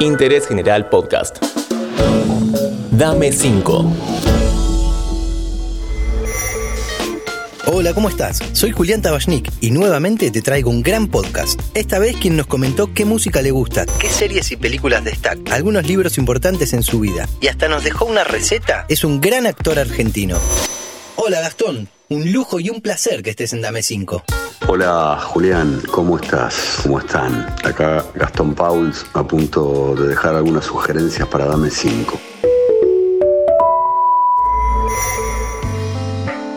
Interés General Podcast. Dame 5. Hola, ¿cómo estás? Soy Julián Tabachnik y nuevamente te traigo un gran podcast. Esta vez quien nos comentó qué música le gusta, qué series y películas destaca, algunos libros importantes en su vida y hasta nos dejó una receta, es un gran actor argentino. Hola Gastón, un lujo y un placer que estés en Dame 5. Hola Julián, ¿cómo estás? ¿Cómo están? Acá Gastón Pauls a punto de dejar algunas sugerencias para Dame 5.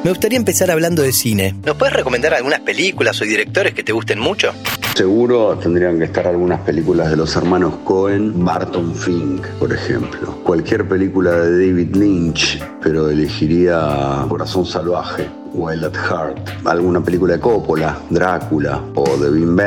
Me gustaría empezar hablando de cine. ¿Nos puedes recomendar algunas películas o directores que te gusten mucho? Seguro tendrían que estar algunas películas de los hermanos Cohen, Barton Fink, por ejemplo. Cualquier película de David Lynch, pero elegiría Corazón Salvaje. Wild at Heart, alguna película de Coppola, Drácula o de Wim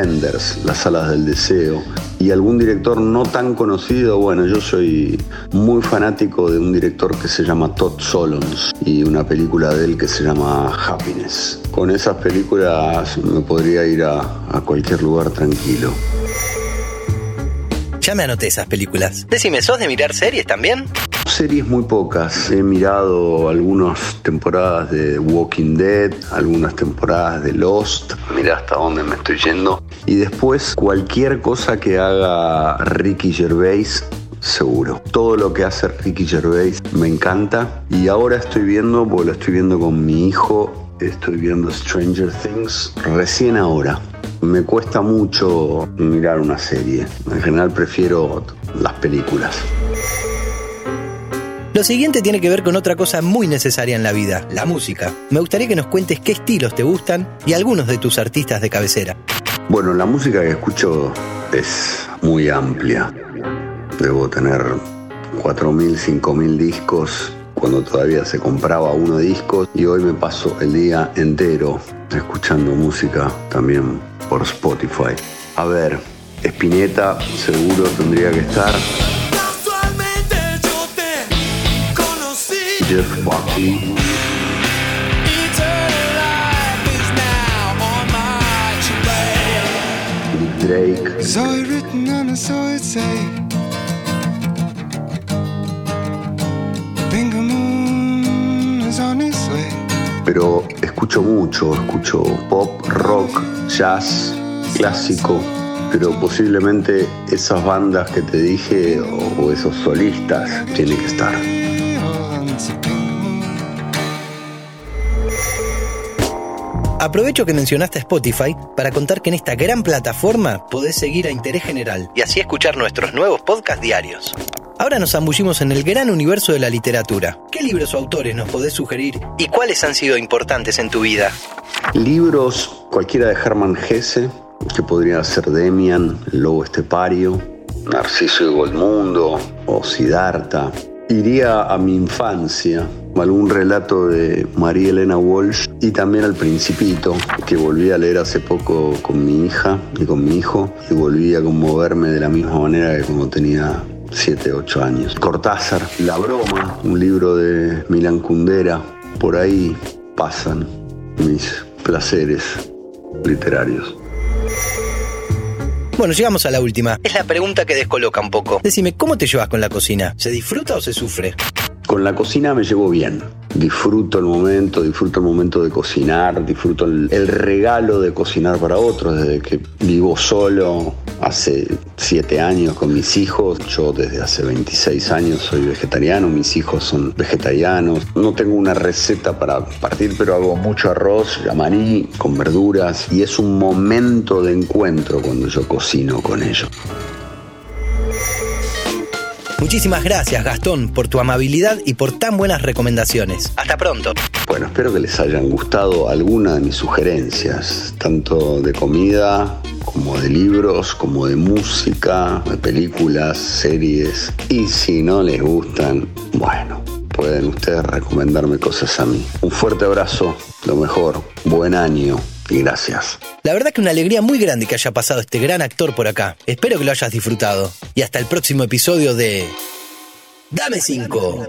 Las Alas del Deseo, y algún director no tan conocido, bueno, yo soy muy fanático de un director que se llama Todd Solons y una película de él que se llama Happiness. Con esas películas me podría ir a, a cualquier lugar tranquilo. Ya me anoté esas películas. Decime, ¿sos de mirar series también? Series muy pocas. He mirado algunas temporadas de Walking Dead, algunas temporadas de Lost. Mira hasta dónde me estoy yendo. Y después cualquier cosa que haga Ricky Gervais seguro. Todo lo que hace Ricky Gervais me encanta y ahora estoy viendo, porque lo estoy viendo con mi hijo, estoy viendo Stranger Things recién ahora. Me cuesta mucho mirar una serie. En general prefiero las películas. Lo siguiente tiene que ver con otra cosa muy necesaria en la vida, la música. Me gustaría que nos cuentes qué estilos te gustan y algunos de tus artistas de cabecera. Bueno, la música que escucho es muy amplia. Debo tener 4.000, 5.000 discos cuando todavía se compraba uno disco y hoy me paso el día entero escuchando música también por Spotify. A ver, Spinetta seguro tendría que estar. Pero escucho mucho, escucho pop, rock, jazz, clásico, pero posiblemente esas bandas que te dije o, esos solistas tienen que estar. Aprovecho que mencionaste Spotify para contar que en esta gran plataforma podés seguir a Interés General y así escuchar nuestros nuevos podcasts diarios. Ahora nos zambullimos en el gran universo de la literatura. ¿Qué libros o autores nos podés sugerir y cuáles han sido importantes en tu vida? Libros, cualquiera de Hermann Hesse, que podría ser Demian, Lobo Estepario, Narciso y Goldmundo o Siddhartha. Iría a mi infancia, algún relato de María Elena Walsh y también al Principito, que volví a leer hace poco con mi hija y con mi hijo, y volví a conmoverme de la misma manera que como tenía 7, 8 años. Cortázar, La Broma, un libro de Milan Kundera. Por ahí pasan mis placeres literarios. Bueno, llegamos a la última. Es la pregunta que descoloca un poco. Decime, ¿cómo te llevas con la cocina? ¿Se disfruta o se sufre? Con la cocina me llevo bien. Disfruto el momento, disfruto el momento de cocinar, disfruto el, el regalo de cocinar para otros. Desde que vivo solo, hace siete años con mis hijos. Yo desde hace 26 años soy vegetariano, mis hijos son vegetarianos. No tengo una receta para partir, pero hago mucho arroz, maní, con verduras y es un momento de encuentro cuando yo cocino con ellos. Muchísimas gracias Gastón por tu amabilidad y por tan buenas recomendaciones. Hasta pronto. Bueno, espero que les hayan gustado alguna de mis sugerencias, tanto de comida como de libros, como de música, de películas, series. Y si no les gustan, bueno, pueden ustedes recomendarme cosas a mí. Un fuerte abrazo, lo mejor, buen año y gracias. La verdad que una alegría muy grande que haya pasado este gran actor por acá. Espero que lo hayas disfrutado. Y hasta el próximo episodio de... Dame 5.